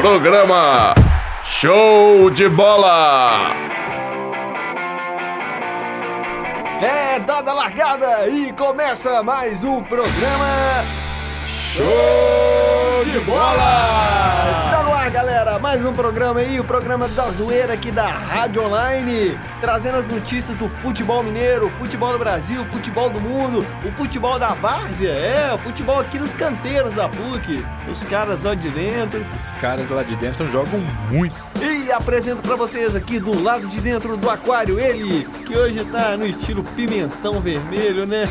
Programa Show de Bola! É dada largada e começa mais um programa Show de Bola! Está no ar, galera, mais um programa aí, o programa da zoeira aqui da Rádio Online, trazendo as notícias do futebol mineiro, futebol do Brasil, futebol do mundo, o futebol da várzea, é, o futebol aqui dos canteiros da PUC, os caras lá de dentro. Os caras lá de dentro jogam muito. E apresento pra vocês aqui do lado de dentro do aquário ele, que hoje tá no estilo pimentão vermelho, né?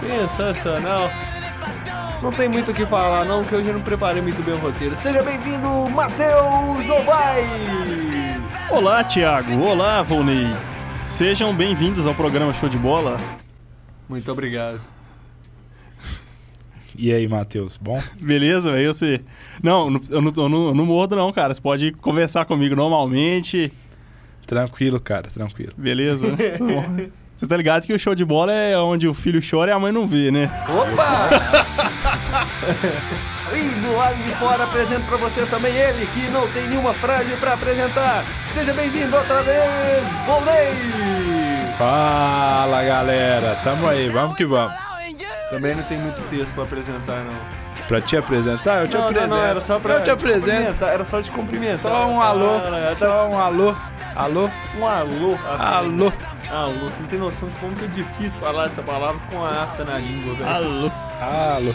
Sensacional. Não tem muito o que falar não, que hoje eu não preparei muito bem o roteiro. Seja bem-vindo, Matheus Novaes! Olá, Thiago. Olá, Volney. Sejam bem-vindos ao programa Show de Bola. Muito obrigado. E aí, Matheus, bom? Beleza, velho? Você. Não, não- eu não, eu não, eu não mordo, não, cara. Você pode conversar comigo normalmente. Tranquilo, cara, tranquilo. Beleza? Bom, Você tá ligado que o show de bola é onde o filho chora e a mãe não vê, né? Opa! e do lado de fora apresento pra vocês também ele, que não tem nenhuma frase pra apresentar. Seja bem-vindo outra vez, Volney! Fala, galera. Tamo aí, vamos que vamos. Também não tem muito texto pra apresentar, não. Pra te apresentar, eu te não, não, apresento. não, era só pra eu te apresento. cumprimentar, Era só de cumprimentar. Só um alô, Ah, só um alô. Alô? Um alô. Alô. Alô, você não tem noção de como que é difícil falar essa palavra com a afta na língua, velho. Alô. Alô.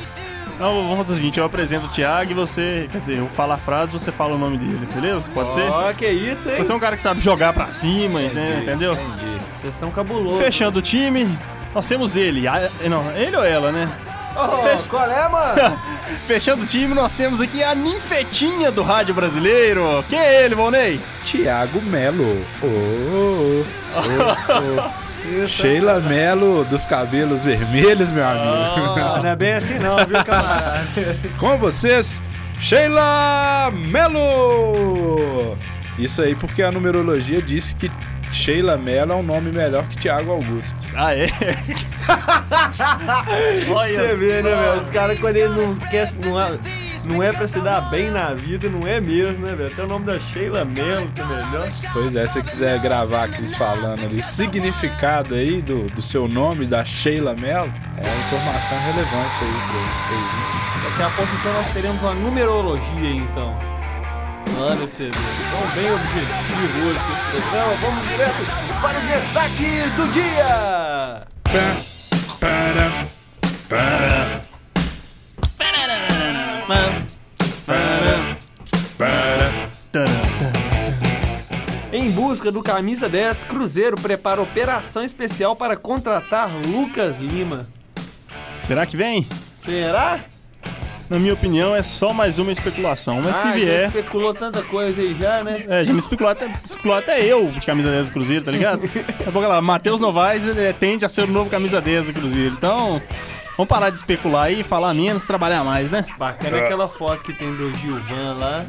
Então vamos fazer o seguinte: eu apresento o Thiago e você. Quer dizer, eu falo a frase você fala o nome dele, beleza? Pode ser? Ó, que isso, hein? Você é um cara que sabe jogar pra cima, né? entendeu? Entendi. Vocês estão cabulosos. Fechando o time, nós temos ele. a- não, ele ou ela, né? Ô, Fecha- qual é, mano? Fechando o time, nós temos aqui a ninfetinha do rádio brasileiro. Quem é ele, Volney? Tiago Melo. Ô, ô, ô, ô. Sheila Melo dos cabelos vermelhos, meu amigo. Ah, não é bem assim não, viu, camarada? Com vocês, Sheila Melo! Isso aí porque a numerologia disse que Sheila Melo é um nome melhor que Tiago Augusto. Ah, é? Olha Você vê, né, velho? Os caras, quando ele não quer. Não não é pra se dar bem na vida, não é mesmo, né, velho? Até o nome da Sheila mesmo, que é melhor. Pois é, se você quiser gravar a Cris falando ali o significado aí do, do seu nome, da Sheila Melo, é uma informação relevante aí pro pro- Daqui a pouco, então, nós teremos uma numerologia aí, então. Mano, você vê. Então, bem objetivo hoje com esse programa. Vamos direto para os destaques do dia! Para, busca do camisa 10, Cruzeiro prepara operação especial para contratar Lucas Lima. Será que vem? Será? Na minha opinião, é só mais uma especulação. Mas se Ah, já vier. especulou tanta coisa aí já, né? É, já me especulou até, especulou até eu de camisa 10 do Cruzeiro, tá ligado? Daqui a pouco lá, Matheus Novaes é, tende a ser o novo camisa 10 do Cruzeiro. Então, vamos parar de especular aí, falar menos, trabalhar mais, né? Bacana aquela foto que tem do Gilvan lá.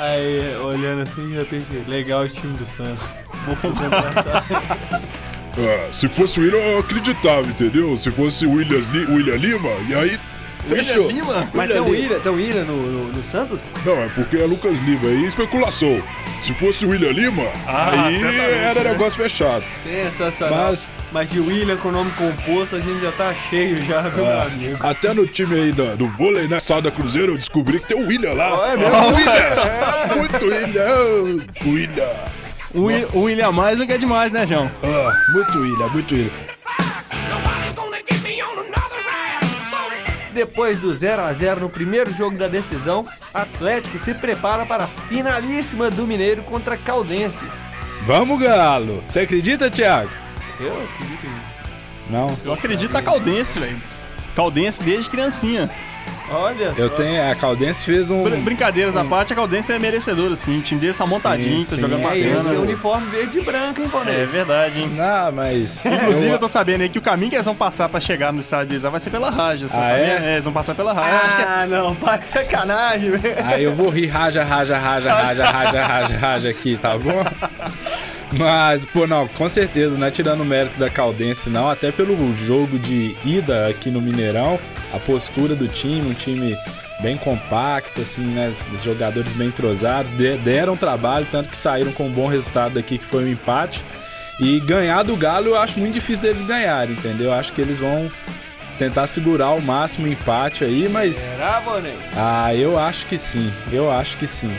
Aí, olhando assim, de repente, legal o time do Santos. Vou contratar. Ah, se fosse o William, eu acreditava, entendeu? Se fosse o William, Li- William Lima, e aí. Fechou. Mas tem o Lima. William, tem o William no, no, no Santos? Não, é porque é Lucas Lima, aí especulação. Se fosse o William Lima, Ah, aí era né? negócio fechado. Sensacional. Mas- Mas de William com nome composto a gente já tá cheio já, viu, meu amigo? Até no time aí da- do vôlei, né, Sada Cruzeiro, eu descobri que tem o William lá. É mesmo? Ah, William! É, muito William! William! O, Wi- o William mais não quer demais, né, João? Ah, muito William, muito William. Depois do 0 a 0 no primeiro jogo da decisão, Atlético se prepara para a finalíssima do Mineiro contra Caldense. Vamos, Galo! Você acredita, Thiago? Eu acredito em Não. Eu acredito na Caldense, velho. Caldense desde criancinha. Olha Eu só. tenho. A Caldense fez um. Br- Brincadeiras à parte, a Caldense é merecedora, assim. O time dele tá montadinho, tá jogando É isso, bacana. é uniforme verde e branco, hein, É Paulinho? verdade, hein? Não, mas. Inclusive, eu- eu tô sabendo aí que o caminho que eles vão passar pra chegar no estádio deles vai ser pela Raja. Você Ah, sabia? é? eles vão passar pela Raja. É- Ah, não, para de sacanagem, velho. Aí eu vou rir, raja, raja, raja, raja, raja, raja, raja aqui, tá bom? Mas, pô, não, com certeza, não é tirando o mérito da Caldense, não, até pelo jogo de ida aqui no Mineirão, a postura do time, um time bem compacto, assim, né? Os jogadores bem entrosados, de- deram trabalho, tanto que saíram com um bom resultado aqui, que foi um empate. E ganhar do Galo eu acho muito difícil deles ganharem, entendeu? Eu acho que eles vão tentar segurar ao máximo o empate aí, mas. Será? Ah, eu acho que sim. Eu acho que sim.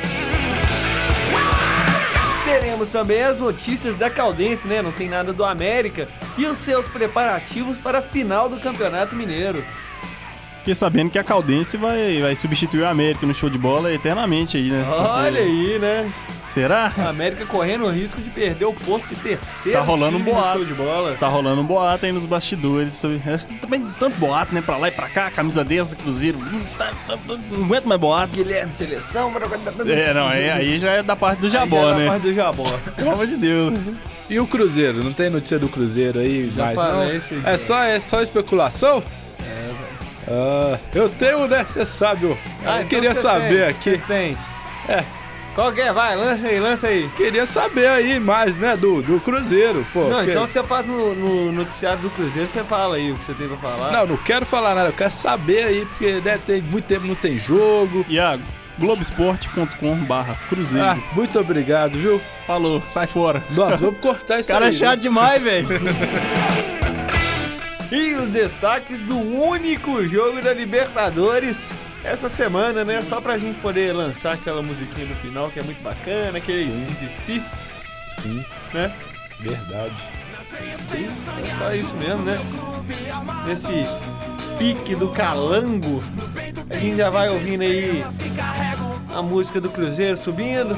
Teremos também as notícias da Caldense, né? Não tem nada do América. E os seus preparativos para a final do Campeonato Mineiro. Fiquei sabendo que a Caldense vai, vai substituir o América no show de bola eternamente aí, né? Olha aí, né? Será? A América correndo o risco de perder o posto de terceiro. Tá rolando um boato. show de bola. Tá rolando um boato aí nos bastidores. sobre- é, também tanto boato, né? Pra lá e pra cá, camisa dessa, Cruzeiro. Tá- tá- tá- Não aguento mais boato. Guilherme Seleção. É, não, aí, aí já é da parte do Aí já Jabó, é da né? parte do Jabó. Pelo amor de Deus. E o Cruzeiro? Não tem notícia do Cruzeiro aí Já mais, falei não? isso aí, É só, é só especulação? Ah, eu tenho, né? Você sabe, eu, Ah, eu então queria saber tem, aqui. tem. É. Qual que é? Vai, lança aí, lança aí. Queria saber aí mais, né, do, do Cruzeiro, pô. Não, porque- então você faz no, no noticiário do Cruzeiro, você fala aí o que você tem pra falar. Não, não quero falar nada, eu quero saber aí, porque né, tem muito tempo não tem jogo. Iago, globesport.com barra Cruzeiro. Ah, muito obrigado, viu? Falou, sai fora. Nós vamos cortar isso Cara aí. chato né? demais, velho. E os destaques do único jogo da Libertadores essa semana, né? Só pra gente poder lançar aquela musiquinha no final que é muito bacana, aquele Sim. de si, Sim, né? verdade. É só isso mesmo, né? Nesse pique do calango, a gente já vai ouvindo aí a música do Cruzeiro subindo.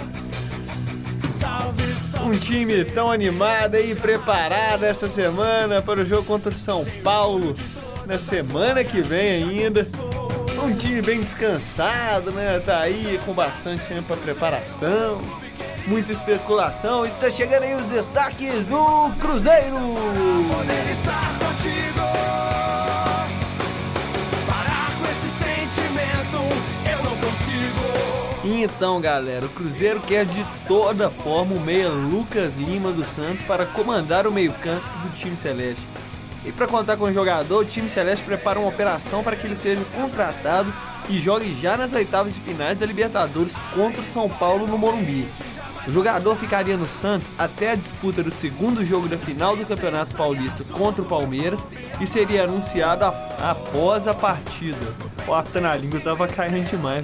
Um time tão animado e preparado essa semana para o jogo contra o São Paulo na semana que vem ainda. Um time bem descansado, né? Tá aí com bastante tempo para preparação, muita especulação. Está chegando aí os destaques do Cruzeiro. poder estar contigo. Então, galera, o Cruzeiro quer de toda forma o meia Lucas Lima dos Santos para comandar o meio-campo do time celeste. E para contar com o jogador, o time celeste prepara uma operação para que ele seja contratado e jogue já nas oitavas de finais da Libertadores contra o São Paulo no Morumbi. O jogador ficaria no Santos até a disputa do segundo jogo da final do Campeonato Paulista contra o Palmeiras e seria anunciado após a partida. Afta na língua tava caindo demais.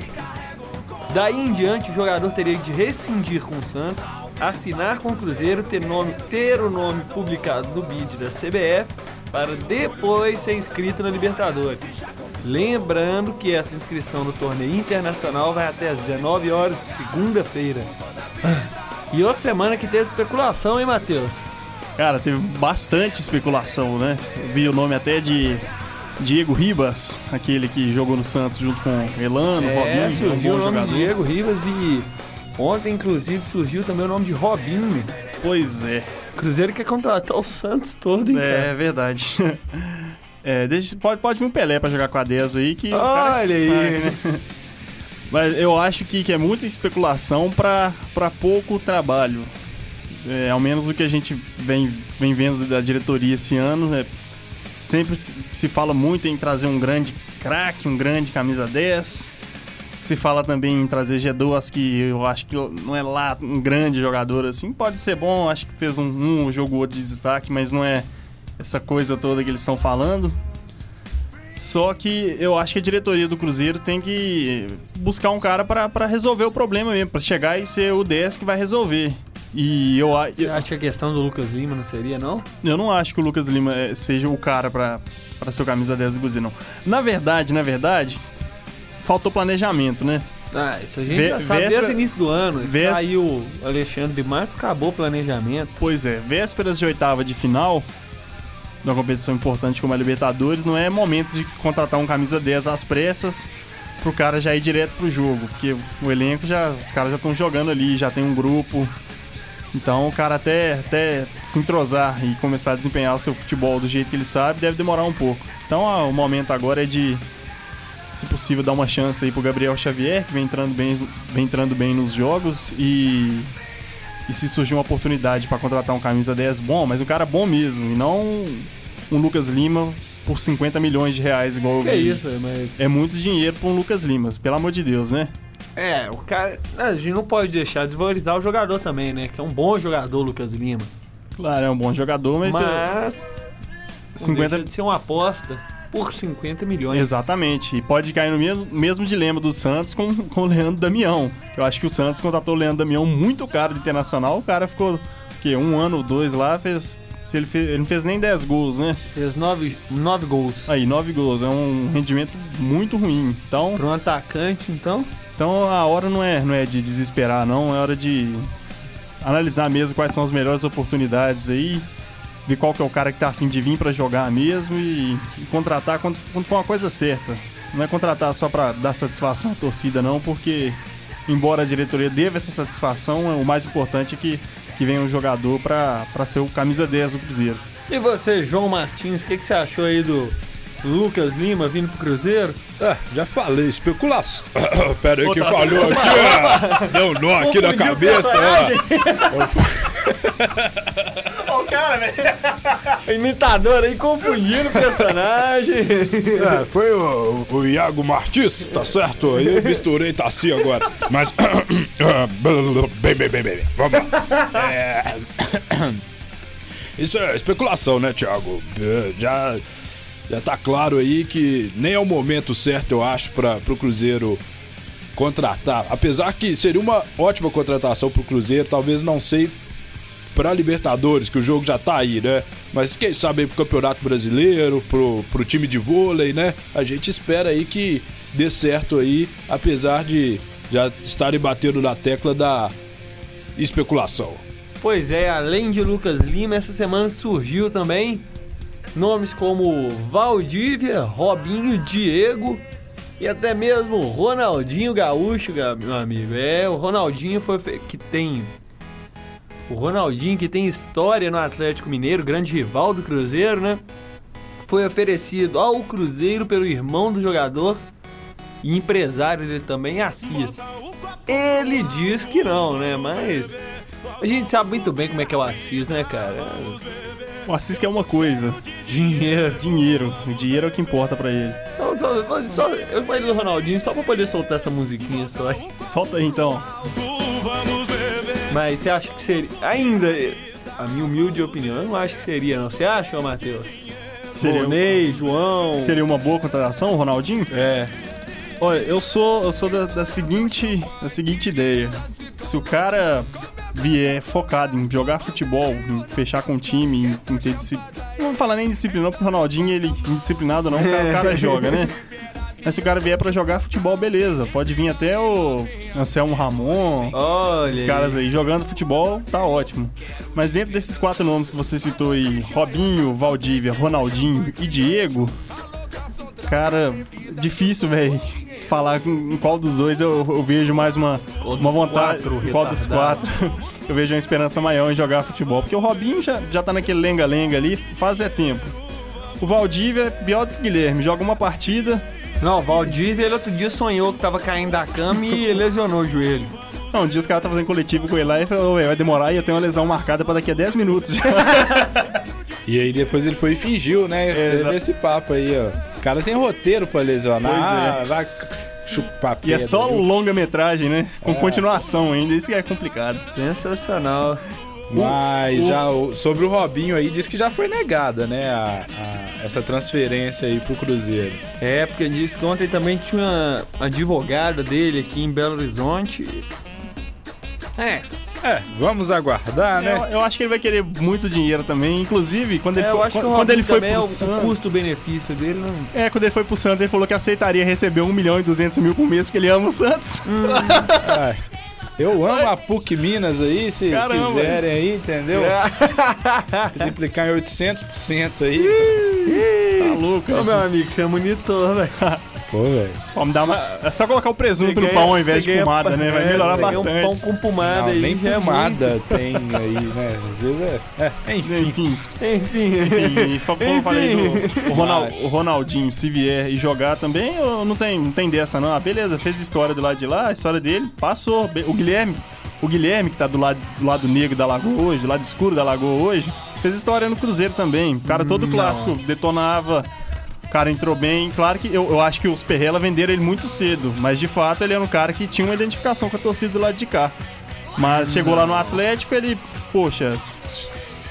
Daí em diante, o jogador teria de rescindir com o Santos, assinar com o Cruzeiro, ter, nome, ter o nome publicado no bid da CBF, para depois ser inscrito na Libertadores. Lembrando que essa inscrição no torneio internacional vai até às 19 horas de segunda-feira. E outra semana que teve especulação, hein, Matheus? Cara, teve bastante especulação, né? Vi o nome até de Diego Ribas, aquele que jogou no Santos junto com Elano, É, Robinho, um surgiu bom o nome jogador. de Diego Rivas e ontem, inclusive, surgiu também o nome de Robinho. Pois é, Cruzeiro quer contratar o Santos todo, hein, cara? é verdade. É, deixa, pode, pode vir um Pelé pra jogar com a 10 aí que. cara- Olha aí. Vai, né? Mas eu acho que, que é muita especulação pra, pra pouco trabalho. É, ao menos o que a gente vem, vem vendo da diretoria esse ano. é, sempre se, fala muito em trazer um grande craque, um grande camisa 10. Se fala também em trazer G2, que eu acho que não é lá um grande jogador assim. Pode ser bom, acho que fez um, um jogo outro de destaque, mas não é essa coisa toda que eles estão falando. Só que eu acho que a diretoria do Cruzeiro tem que buscar um cara pra resolver o problema mesmo, pra chegar e ser o 10 que vai resolver. E eu, Você acha que a questão do Lucas Lima não seria, não? eu não acho que o Lucas Lima eh, seja o cara pra ser o camisa 10 do Cruzeiro, não. Na verdade, na verdade, faltou planejamento, né? Ah, isso a gente Vé- já sabe desde véspera- o início do ano. Saiu o Alexandre Matos, acabou o planejamento. Pois é, vésperas de oitava de final, de uma competição importante como a Libertadores, não é momento de contratar um camisa 10 às pressas pro cara já ir direto pro jogo, porque o elenco já, os caras já estão jogando ali, já tem um grupo. Então o cara até, até se entrosar e começar a desempenhar o seu futebol do jeito que ele sabe, deve demorar um pouco. Então o momento agora é de, se possível, dar uma chance aí pro Gabriel Xavier, que vem entrando bem, vem entrando bem nos jogos e e se surgir uma oportunidade pra contratar um camisa 10 bom, mas um cara bom mesmo, e não um Lucas Lima por 50 milhões de reais, igual eu Que vi. isso, mas. É muito dinheiro pra um Lucas Lima, pelo amor de Deus, né? É, o cara. A gente não pode deixar de desvalorizar o jogador também, né? Que é um bom jogador, Lucas Lima. Claro, é um bom jogador, mas... é, Mas. 50 50... de ser uma aposta por 50 milhões. Exatamente. E pode cair no mesmo, mesmo dilema do Santos com, com o Leandro Damião. Eu acho que o Santos contratou o Leandro Damião muito caro de internacional. O cara ficou, o quê? Um ano ou dois lá, fez. Se ele, fez, ele não fez nem 10 gols, né? Fez nove, nove gols. Aí, 9 gols. É um rendimento muito ruim. Então, Para um atacante, então. Então a hora não é, não é de desesperar, não. É hora de analisar mesmo quais são as melhores oportunidades aí. Ver qual que é o cara que tá afim de vir pra jogar mesmo e, e contratar quando, quando for uma coisa certa. Não é contratar só pra dar satisfação à torcida, não, porque, embora a diretoria deva essa satisfação, o mais importante é que, que venha um jogador pra ser o camisa 10 do Cruzeiro. E você, João Martins, o que, que você achou aí do Lucas Lima vindo pro Cruzeiro? Ah, já falei, especulação. Pera aí que falhou aqui, ó. Deu um nó aqui na cabeça, ó. Ó, o cara, velho. Imitador aí confundindo o personagem. É, foi o, o Iago Martins, tá certo? Aí eu misturei Tassi agora. Mas. bem, bem, bem, bem. Vamos lá. É... Isso é especulação, né, Thiago? É, Já, já tá claro aí que nem é o momento certo, eu acho, para pro Cruzeiro contratar. Apesar que seria uma ótima contratação pro Cruzeiro, talvez não sei pra Libertadores, que o jogo já tá aí, né? Mas quem sabe aí pro Campeonato Brasileiro, pro, pro time de vôlei, né? A gente espera aí que dê certo aí, apesar de já estarem batendo na tecla da especulação. Pois é, além de Lucas Lima, essa semana surgiu também nomes como Valdívia, Robinho, Diego e até mesmo Ronaldinho Gaúcho, ga- meu amigo. É, o Ronaldinho foi que tem o Ronaldinho que tem história no Atlético Mineiro, grande rival do Cruzeiro, né? Foi oferecido ao Cruzeiro pelo irmão do jogador e empresário dele também, Assis. Ele diz que não, né? Mas a gente sabe muito bem como é que é o Assis, né, cara? O Assis quer uma coisa: Dinheiro. dinheiro. O dinheiro é o que importa pra ele. Então, só, só- eu falei do Ronaldinho só pra poder soltar essa musiquinha só. Solta aí então. Mas você acha que seria. Ainda, a minha humilde opinião, eu não acho que seria, não. Você acha, Matheus? Seria, Ronei, João. seria uma boa contratação, Ronaldinho? É. Olha, eu sou, eu sou da, da seguinte, da seguinte ideia. Se o cara vier focado em jogar futebol, em fechar com o time, em, em ter disciplina. Não vou falar nem disciplina, não, porque o Ronaldinho, ele indisciplinado não, o cara, o cara joga, né? Mas se o cara vier pra jogar futebol, beleza. Pode vir até o Anselmo Ramon, Olha. esses caras aí jogando futebol, tá ótimo. Mas dentro desses quatro nomes que você citou aí, Robinho, Valdívia, Ronaldinho e Diego, cara, difícil, velho. Falar com em qual dos dois eu, eu vejo mais uma, uma vontade. quatro qual dos quatro eu vejo uma esperança maior em jogar futebol. Porque o Robinho já, já tá naquele lenga-lenga ali, faz é tempo. O Valdívia é pior do que o Guilherme, joga uma partida. Não, o Valdívia, ele outro dia sonhou que tava caindo da cama e lesionou o joelho. Não, um dia os caras estavam fazendo coletivo com ele lá e falou, "Ô, velho, vai demorar e eu tenho uma lesão marcada pra daqui a 10 minutos. E aí depois ele foi e fingiu, né? Teve exato. esse papo aí, ó. O cara tem roteiro pra lesionar. Pois é. Ah, vai chupar e é pedra, só longa-metragem, né? Com continuação ainda, isso que é complicado. Sensacional. Mas o- já o- sobre o Robinho aí, diz que já foi negada, né? a- a- essa transferência aí pro Cruzeiro. É, porque disse que ontem também tinha uma advogada dele aqui em Belo Horizonte. É, É, vamos aguardar, Eu, né? eu acho que ele vai querer muito dinheiro também. Inclusive, quando ele é, eu foi, acho que quando, o quando ele foi pro o, o Santos. custo-benefício dele não... É, quando ele foi pro Santos, ele falou que aceitaria receber 1 milhão e 200 mil por mês, porque ele ama o Santos. Ai, eu amo a PUC Minas aí, se Caramba. quiserem aí, entendeu? É. Triplicar em 800% aí. Tá louco. Ô, meu amigo, você é monitor, velho. Pô, velho. Vamos dar uma... É só colocar o presunto Você no ganha- pão ao invés de ganha- pomada, né? Vai é, melhorar ganha bastante. um pão com pomada Não, aí, nem é pomada tem aí, né? Às vezes é. é enfim. Enfim. Enfim. e como falei do o, Ronal- o Ronaldinho, se vier e jogar também, eu não tem, não tem dessa não. Ah, beleza, fez história do lado de lá, a história dele passou. O Guilherme, o Guilherme que tá do lado, do lado negro da lagoa hoje, do lado escuro da lagoa hoje, fez história no Cruzeiro também. O cara todo Não. clássico detonava O cara entrou bem. Claro que eu, eu acho que os Perrela venderam ele muito cedo, mas de fato ele era um cara que tinha uma identificação com a torcida do lado de cá. Mas chegou lá no Atlético, ele, poxa,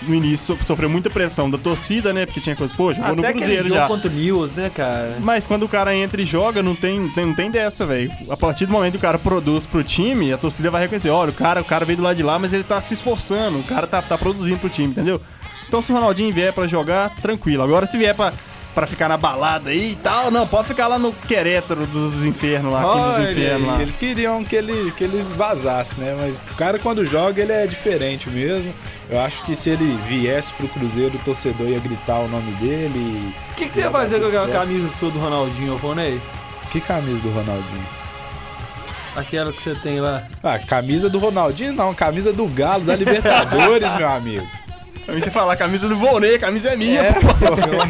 no início so- sofreu muita pressão da torcida, né? Porque tinha coisa, pô, jogou no Até aquele Cruzeiro já. contra o News, né, cara? Mas quando o cara entra e joga, não tem, tem- não tem dessa, velho. A partir do momento que o cara produz pro time, a torcida vai reconhecer, olha, o cara, o cara veio do lado de lá, mas ele tá se esforçando, o cara tá, tá produzindo pro time, entendeu? Então se o Ronaldinho vier pra jogar, tranquilo. Agora se vier pra, pra ficar na balada aí e tal, não, pode ficar lá no Querétaro dos infernos lá, Olha, dos infernos Eles, lá. eles queriam que ele, que ele vazasse, né? Mas o cara, quando joga, ele é diferente mesmo. Eu acho que se ele viesse pro Cruzeiro, o torcedor ia gritar o nome dele. O que, que você ia fazer com aquela camisa sua do Ronaldinho, Alfonei? Que camisa do Ronaldinho? Aquela que você tem lá. Ah, camisa do Ronaldinho não, camisa do Galo, da Libertadores, meu amigo. Mim você falar, a camisa do Volney, a camisa é minha, É, pô.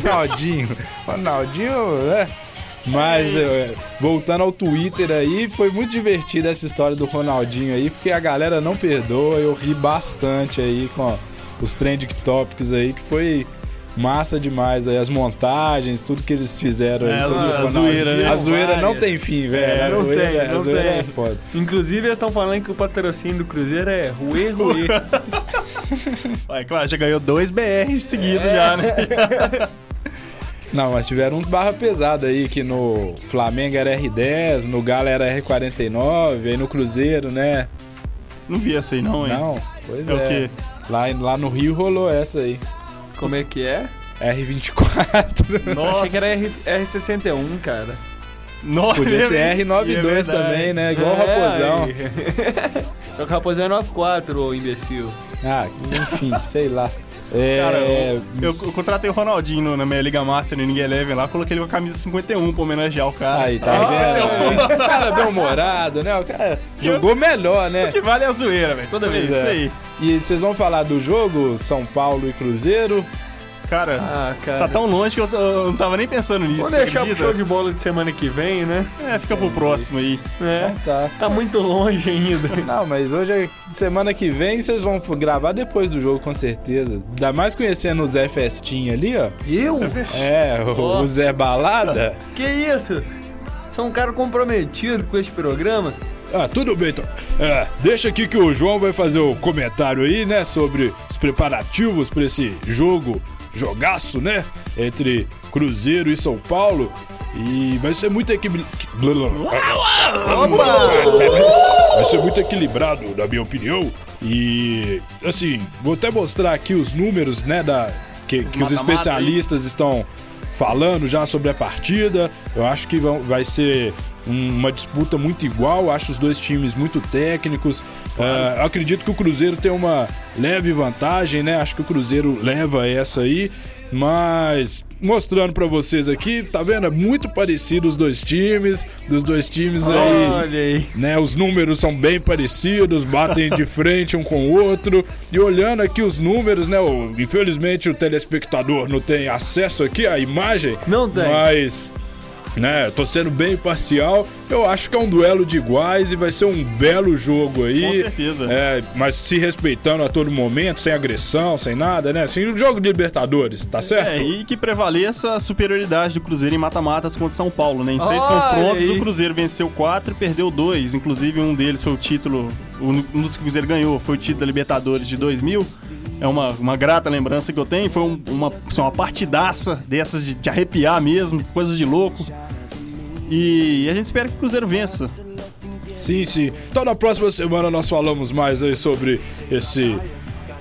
Ronaldinho. Ronaldinho, é. Mas é, voltando ao Twitter aí, foi muito divertida essa história do Ronaldinho aí, porque a galera não perdoa, eu ri bastante aí com os trending topics aí, que foi massa demais aí, as montagens, tudo que eles fizeram aí É, sobre a o Ronaldinho. zoeira, né? A zoeira não tem fim, velho. É, a zoeira, tem, a não zoeira tem. é foda. Inclusive, eles estão falando que o patrocínio do Cruzeiro é Rue Rue. É claro, já ganhou dois BRs seguidos já, né? Não, mas tiveram uns barra pesada aí, que no Flamengo era R10, no Galo era R49, aí no Cruzeiro, né? Não vi essa aí não, hein? Não, pois É é. o quê? Lá, lá no Rio rolou essa aí. Como é que é? R24. Nossa. Achei que era R, R61, cara. Nossa, Podia ser é R92 verdade. também, né? Igual o É, Raposão. aí. Só que o Raposão é 94, ô imbecil. Ah, enfim, sei lá. É, Cara, eu, eu- eu contratei o Ronaldinho na minha Liga Master no Ninguém Eleven lá, coloquei ele com a camisa 51 pra homenagear o cara. Aí, tá vendo? O cara bem humorado, né? O cara jogou melhor, né? O que vale é a zoeira, velho. Toda vez, Pois isso é. aí. E vocês vão falar do jogo São Paulo e Cruzeiro? Cara, Ah, cara. tá tão longe que eu, tô- eu não tava nem pensando nisso. Vamos você deixar pro acredita? show de bola de semana que vem, né? É, fica pro próximo aí. É. Então tá. Tá muito longe ainda. Não, mas hoje, é semana que vem, vocês vão gravar depois do jogo, com certeza. Ainda mais conhecendo o Zé Festinha ali, ó. Eu? É, o, o Zé Balada. Que isso? Sou um cara comprometido com esse programa. Ah, tudo bem, então. É, deixa aqui que o João vai fazer o comentário aí, né, sobre os preparativos para esse jogo, jogaço, né, entre Cruzeiro e São Paulo. E vai ser muito equilibrado. Vai ser muito equilibrado, na minha opinião. E, assim, vou até mostrar aqui os números, né, da, que, que os especialistas estão falando já sobre a partida. Eu acho que vão- vai ser um- uma disputa muito igual. Acho os dois times muito técnicos. É, eu acredito que o Cruzeiro tem uma leve vantagem, né? Acho que o Cruzeiro leva essa aí. Mas mostrando pra vocês aqui, tá vendo? É muito parecido os dois times, dos dois times aí Olha aí. né? Os números são bem parecidos, batem de frente um com o outro. E olhando aqui os números, né? o- infelizmente o telespectador não tem acesso aqui à imagem. Não tem. Mas, né? Tô sendo bem imparcial. Eu acho que é um duelo de iguais e vai ser um belo jogo aí. Com certeza. É, mas se respeitando a todo momento, sem agressão, sem nada, né? Assim, um jogo de Libertadores, tá certo? É, e que prevaleça a superioridade do Cruzeiro em mata-matas contra São Paulo, né? Em seis Olha confrontos, aí. o Cruzeiro venceu quatro e perdeu dois. Inclusive, um deles foi o título, um dos que o Cruzeiro ganhou foi o título da Libertadores de 2000. É uma, uma grata lembrança que eu tenho. Foi um- uma, assim, uma partidaça dessas de, de arrepiar mesmo, coisas de louco. E a gente espera que o Cruzeiro vença. Sim, sim. Então na próxima semana nós falamos mais aí sobre esse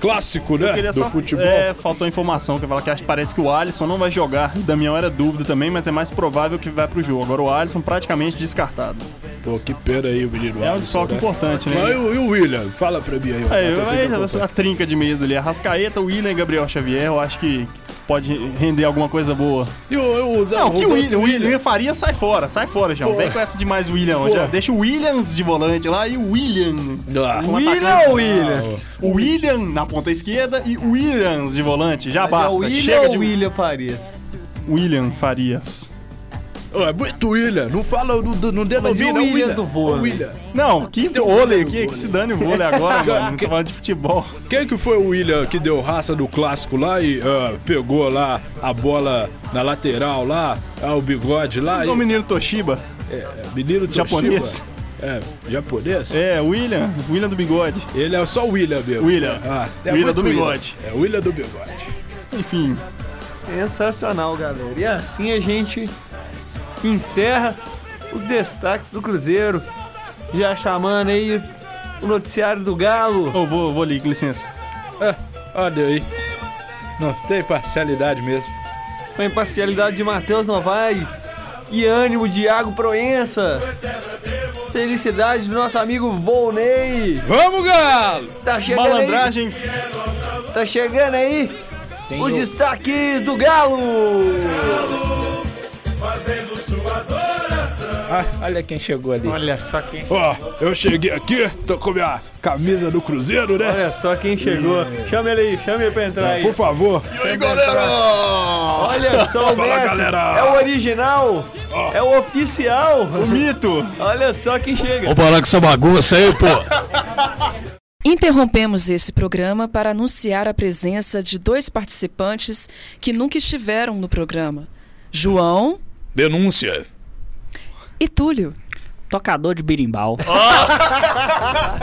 clássico, né? Do só- futebol. É, faltou informação, que fala que parece que o Alisson não vai jogar. O Damião era dúvida também, mas é mais provável que vai pro jogo. Agora o Alisson praticamente descartado. Pô, que pena aí o menino É um desfalque né? importante, Mas né? o, e o William? Fala pra mim aí. É, eu- acompanha. a trinca de mesa ali, Arrascaeta, William e Gabriel Xavier, eu acho que pode render alguma coisa boa. E o, o Zé- Não, que o William, o William Faria sai fora, sai fora. Pô. Vem com essa demais William. Já deixa o Williams de volante lá e o William. Ah, William ou Williams? O William na ponta esquerda e o Williams de volante. Já Mas é basta. o William Chega ou de William Farias? William Farias. É muito William. Não fala, não, não denomina Mas e o William William. do vôlei? Ô, William. Não, que vôlei aqui, que se dane o vôlei agora, mano. Não tô falando de futebol. Quem que foi o William que deu raça no clássico lá e ah, pegou lá a bola na lateral lá, ah, o bigode lá? O E, menino Toshiba. é, menino Toshiba. Japonês. É, japonês? É, William. William do bigode. Ele é só o William mesmo. William. Ah, William muito do bigode. É o William do bigode. Enfim. Sensacional, galera. E assim a gente encerra os destaques do Cruzeiro. Já chamando aí o noticiário do Galo. Eu vou, vou ali, com licença. É, olha aí. Não tem parcialidade mesmo. Com a imparcialidade de Matheus Novaes e ânimo de Iago Proença. Felicidade do nosso amigo Volney. Vamos, Galo! Tá chegando aí. Malandragem. Tá chegando aí os destaques do Galo. Ah, olha quem chegou ali. Olha só quem, Ó, eu cheguei aqui, tô com minha camisa do Cruzeiro, né? olha só quem chegou. Chama ele aí, chama ele pra entrar aí. Por favor. E aí, galera? Olha só o Fala, mestre. galera. É o original. É o oficial. O mito. Olha só quem chega. parar com essa bagunça aí, pô. Interrompemos esse programa para anunciar a presença de dois participantes que nunca estiveram no programa: João Denúncia. E Túlio. Tocador de birimbau. Ah,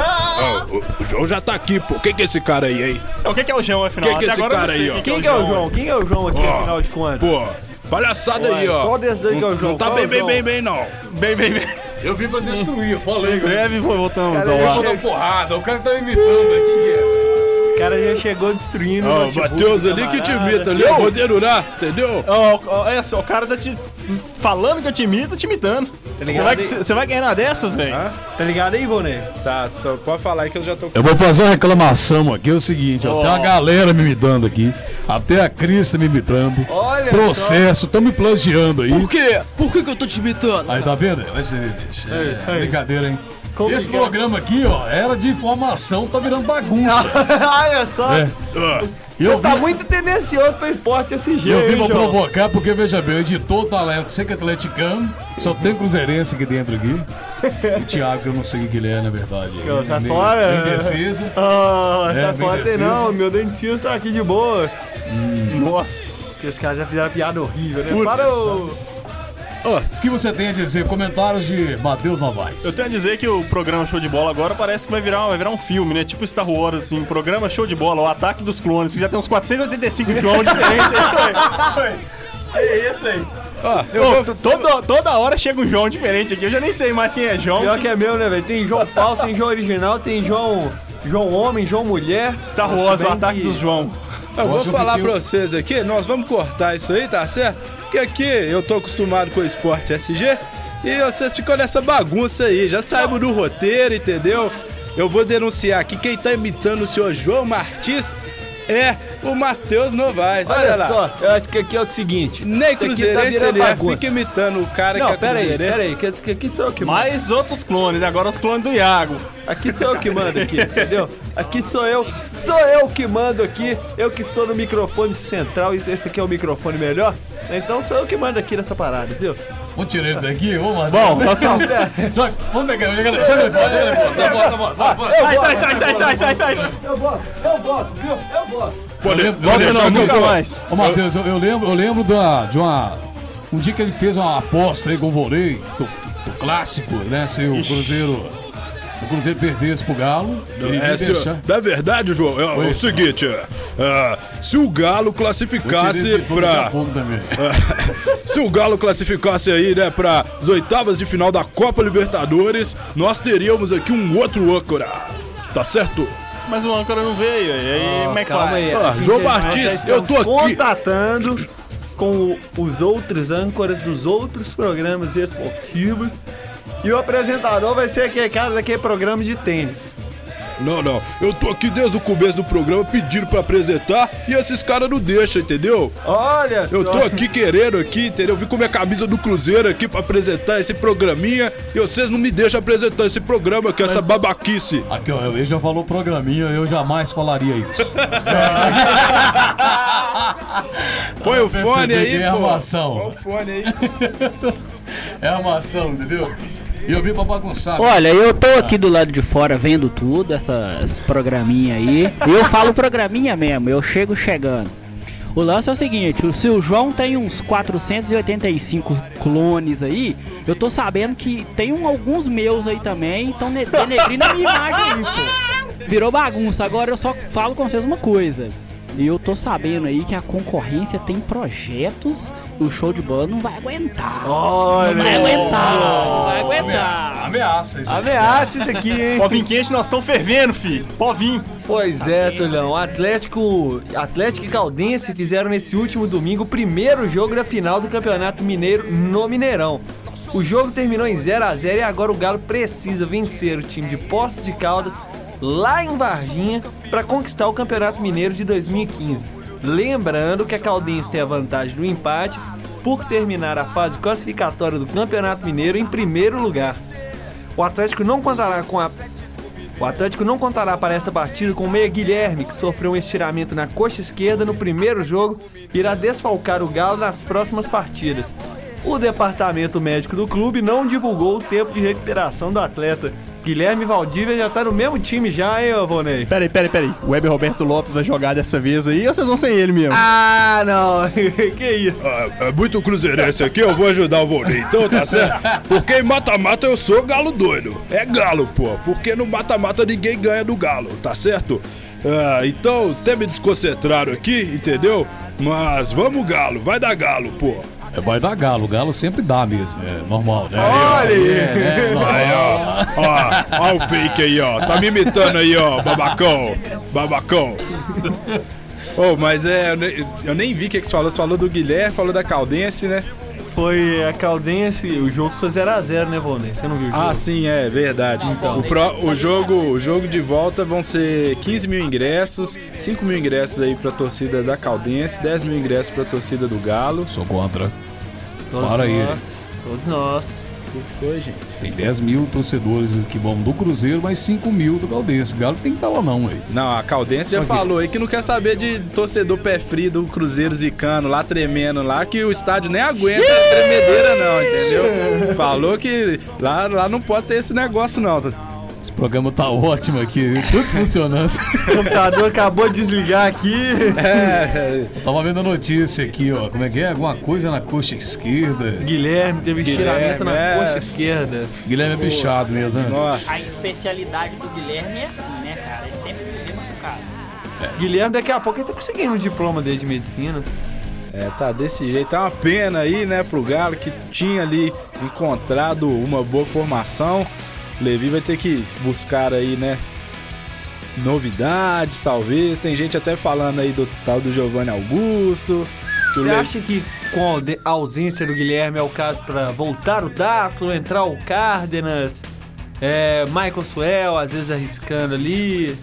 o, o João já tá aqui, pô. Quem que é esse cara aí, hein? O que, que é o João, afinal? Quem que é esse agora eu cara sei aí, ó? Quem que é o João? Quem é o João aqui, Ó. afinal de contas? Pô, palhaçada aí, ó. Qual desses dois que é o João? Não tá Qual bem, é o bem, João? bem, bem, não. Bem, bem, bem. Eu vim pra destruir, eu falei. Breve voltamos ao eu ar. vou dar porrada, o cara tá me imitando aqui. O cara já chegou destruindo o Ó, o notebook Matheus do ali que te camarada. imita ali, ó. Vou denurar, entendeu? Ó, ó, olha só, o cara tá te falando que eu te imito, te imitando. Você ligado vai, você vai ganhar uma dessas, velho? Tá ligado aí, Vonei? Tá, tô- pode falar aí que eu já tô. Eu vou fazer uma reclamação aqui, é o seguinte, ó, tem uma galera me imitando aqui, até a Cris tá me imitando. Olha Processo, tão me plagiando aí. Por quê? Por que, que eu tô te imitando? Aí tá vendo? Vai ser, bicho. É, brincadeira, hein? Como Esse que é? programa aqui, ó, era de informação, tá virando bagunça. Olha só. É. E eu Tá vim, muito tendencioso pra esporte SG, eu vim pra provocar, porque veja bem, eu editor talento, sei que é atleticano, só tem cruzeirense aqui dentro aqui. O Thiago, eu não sei o que ele é, na verdade. Tá Nem- fora? nem defesa. Ah, É, tá aí deciso. não, meu dentista tá aqui de boa. Nossa. Porque os caras já fizeram piada horrível, né? Putz. Para o... Ó, o que você tem a dizer? Comentários de Matheus Novaes. Eu tenho a dizer que o programa Show de Bola agora parece que vai virar, vai virar um filme, né? Tipo Star Wars, assim, programa Show de Bola, o ataque dos clones, já tem uns 485 João diferentes aí. É isso aí. Ó, Ô, toda, toda hora chega um João diferente aqui, eu já nem sei mais quem é João. Pior que é meu, né, velho? Tem João falso, tem João original, tem João... João homem, João mulher. Star Wars, o ataque que- dos João. Eu vou falar pra vocês aqui, nós vamos cortar isso aí, tá certo? Porque aqui eu tô acostumado com o esporte SG e vocês ficam nessa bagunça aí, já saímos do roteiro, entendeu? Eu vou denunciar aqui, quem tá imitando o senhor João Martins é o Matheus Novaes. Olha, Olha lá. só, eu acho que aqui é o seguinte. Nem aqui cruzeirense virando ele é, fica imitando o cara Não, que é pera aí, cruzeirense. pera aí, que, que aqui sou eu que mando. Mais outros clones, agora os clones do Iago. Aqui sou eu que mando aqui, entendeu? Aqui sou eu, sou eu que mando aqui, eu que estou no microfone central, e esse aqui é o microfone melhor. Então sou eu que mando aqui nessa parada, viu? Vamos tirar ele daqui, vamos lá. Bom. Joga- Vamos pegar, joga ele, joga ele joga ele fora. Tá bom, tá bom, vai, vai. Sai, sai, sai, sai, sai, sai, sai. Eu voto, eu voto, viu? Eu voto. Pode, Eu lembro- que eu Nunca mais. Ô, Matheus, eu, eu lembro, eu lembro da, de uma. Um dia que ele fez uma aposta aí com o Volney, do, do clássico, né? Se o Cruzeiro. Se o Cruzeiro perdesse pro Galo, ele É, deixar. na verdade, João, é, o seguinte, é, é, se o Galo classificasse pra... também. Se o Galo classificasse aí, né, para as oitavas de final da Copa Libertadores, nós teríamos aqui um outro âncora. Tá certo? Mas o âncora não veio, e aí como é que Calma vai? aí. Ah, João estamos eu tô aqui. contatando com os outros âncoras dos outros programas esportivos. E o apresentador vai ser aquele cara daquele programa de tênis. Não, não. Eu tô aqui desde o começo do programa pedindo pra apresentar e esses caras não deixam, entendeu? Olha Eu só. tô aqui querendo aqui, entendeu? Vim com minha camisa do Cruzeiro aqui pra apresentar esse programinha e vocês não me deixam apresentar esse programa aqui, essa babaquice. Aqui, ó, ele já falou programinha, eu jamais falaria isso. Põe o fone aí, que é pô. armação. Põe o fone aí. É armação, entendeu? E eu vim pra bagunçar. Olha, eu tô aqui do lado de fora vendo tudo, essas programinha aí. Eu falo programinha mesmo, eu chego chegando. O lance é o seguinte, o- se o João tem uns 485 clones aí, eu tô sabendo que tem um- alguns meus aí também, então ne- denegrindo a minha imagem aí, pô. Virou bagunça, agora eu só falo com vocês uma coisa. E eu tô sabendo aí que a concorrência tem projetos, o show de bola não vai aguentar. Olha, Não vai aguentar, não vai Ameaça, aguentar. ameaça isso. aí. Ameaça isso aqui, hein? Povinho quente, nós estamos fervendo, filho. Povinho. Pois é, Tulhão. Atlético, Atlético e Caldense fizeram nesse último domingo o primeiro jogo da final do Campeonato Mineiro no Mineirão. O jogo terminou em 0 a 0 e agora o Galo precisa vencer o time de Poços de Caldas lá em Varginha para conquistar o Campeonato Mineiro de 2015. Lembrando que a Caldense tem a vantagem do empate por terminar a fase classificatória do Campeonato Mineiro em primeiro lugar. O Atlético não contará com a o Atlético não contará para esta partida com o meia Guilherme, que sofreu um estiramento na coxa esquerda no primeiro jogo e irá desfalcar o Galo nas próximas partidas. O departamento médico do clube não divulgou o tempo de recuperação do atleta. Guilherme Valdívia já tá no mesmo time já, hein, ô Vonei? Peraí, peraí, peraí. O Weber Roberto Lopes vai jogar dessa vez aí ou vocês vão sem ele mesmo? Ah, não. que isso? Ah, é muito cruzeirense aqui, eu vou ajudar o Volney, então tá certo? Porque em mata-mata eu sou galo doido. É galo, pô. Porque no mata-mata ninguém ganha do galo, tá certo? Ah, então, até me desconcentraram aqui, entendeu? Mas vamos galo, vai dar galo, pô. É, vai dar galo, o galo sempre dá mesmo, é normal, né? Olha Isso aí. é, né? Aí, ó. Ó, ó o fake aí, ó. Tá me imitando aí, ó, babacão. Babacão. Ô, mas é, eu nem, eu nem vi o que, que você falou. Você falou do Guilherme, falou da Caldense, né? Foi a Caldense, o jogo foi 0x0, né, Vonei? Você não viu o jogo? Ah, sim, é verdade. O, pró- o jogo, o jogo de volta vão ser 15 mil ingressos, 5 mil ingressos aí pra torcida da Caldense, 10 mil ingressos pra torcida do Galo. Sou contra. Todos para aí. nós, Todos nós. O que foi, gente? Tem 10 mil torcedores que vão do Cruzeiro, mas 5 mil do Caldense. O Galo tem que estar lá não, aí. Não, a Caldense já falou aí que não quer saber de torcedor pé frio do Cruzeiro zicano lá tremendo lá, que o estádio nem aguenta tremedeira não, entendeu? Falou que lá, lá não pode ter esse negócio não. Esse programa tá ótimo aqui, tudo funcionando. O computador acabou de desligar aqui. É, Tava vendo a notícia aqui, ó. Como é que é? Alguma coisa na coxa esquerda. Guilherme teve estiramento na é. coxa esquerda. Guilherme é bichado mesmo, né? nossa. A especialidade do Guilherme é assim, né, cara? É sempre viver machucado. Guilherme, daqui a pouco ele tá conseguindo um diploma dele de medicina. É, tá desse jeito. É uma pena aí, né, pro Galo que tinha ali encontrado uma boa formação. Levi vai ter que buscar aí, né, novidades, talvez. Tem gente até falando aí do tal do Giovanni Augusto. Você Le- acha que com a ausência do Guilherme é o caso pra voltar o Dátulo, entrar o Cárdenas, é, Michael Suel, às vezes arriscando ali,